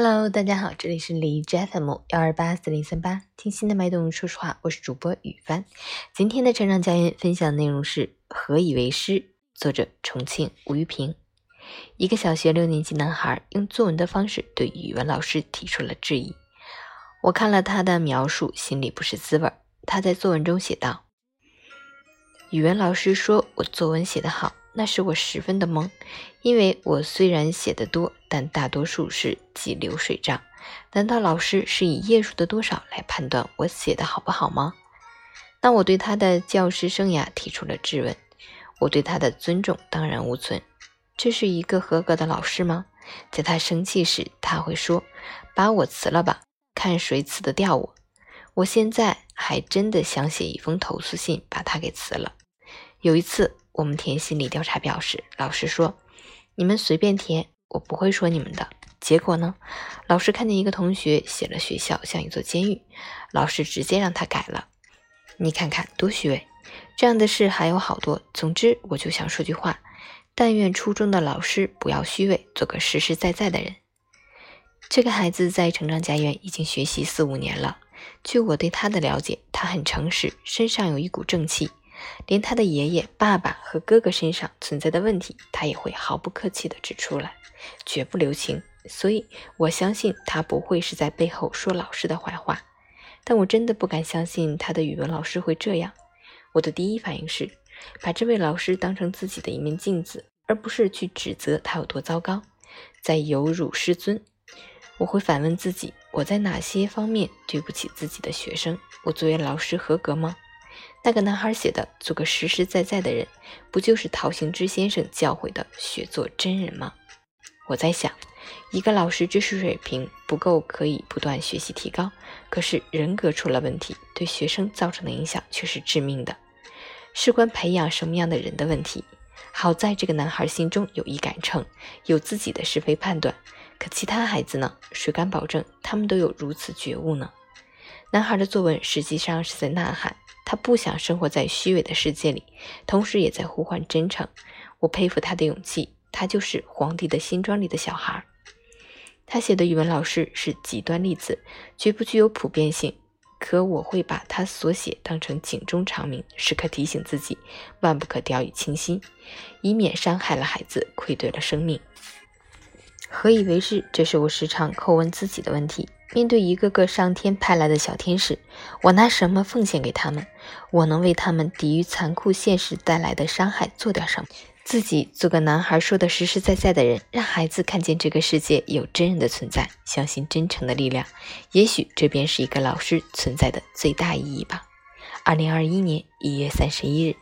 Hello，大家好，这里是李 JFM 幺二八四零三八，听心的脉动，说实话，我是主播雨帆。今天的成长家园分享内容是《何以为师》，作者重庆吴玉平。一个小学六年级男孩用作文的方式对语文老师提出了质疑。我看了他的描述，心里不是滋味。他在作文中写道：“语文老师说我作文写得好。”那时我十分的懵，因为我虽然写的多，但大多数是记流水账。难道老师是以页数的多少来判断我写的好不好吗？那我对他的教师生涯提出了质问。我对他的尊重当然无存。这是一个合格的老师吗？在他生气时，他会说：“把我辞了吧，看谁辞得掉我。”我现在还真的想写一封投诉信，把他给辞了。有一次。我们填心理调查表时，老师说：“你们随便填，我不会说你们的。”结果呢？老师看见一个同学写了“学校像一座监狱”，老师直接让他改了。你看看多虚伪！这样的事还有好多。总之，我就想说句话：但愿初中的老师不要虚伪，做个实实在在的人。这个孩子在成长家园已经学习四五年了。据我对他的了解，他很诚实，身上有一股正气。连他的爷爷、爸爸和哥哥身上存在的问题，他也会毫不客气地指出来，绝不留情。所以，我相信他不会是在背后说老师的坏话。但我真的不敢相信他的语文老师会这样。我的第一反应是，把这位老师当成自己的一面镜子，而不是去指责他有多糟糕，在有辱师尊。我会反问自己：我在哪些方面对不起自己的学生？我作为老师合格吗？那个男孩写的“做个实实在在的人”，不就是陶行知先生教诲的“学做真人”吗？我在想，一个老师知识水平不够，可以不断学习提高，可是人格出了问题，对学生造成的影响却是致命的，事关培养什么样的人的问题。好在这个男孩心中有一杆秤，有自己的是非判断，可其他孩子呢？谁敢保证他们都有如此觉悟呢？男孩的作文实际上是在呐喊。他不想生活在虚伪的世界里，同时也在呼唤真诚。我佩服他的勇气。他就是皇帝的新装里的小孩。他写的语文老师是极端例子，绝不具有普遍性。可我会把他所写当成警钟长鸣，时刻提醒自己，万不可掉以轻心，以免伤害了孩子，愧对了生命。何以为是？这是我时常叩问自己的问题。面对一个个上天派来的小天使，我拿什么奉献给他们？我能为他们抵御残酷现实带来的伤害做点什么？自己做个男孩说的实实在在的人，让孩子看见这个世界有真人的存在，相信真诚的力量。也许这便是一个老师存在的最大意义吧。二零二一年一月三十一日。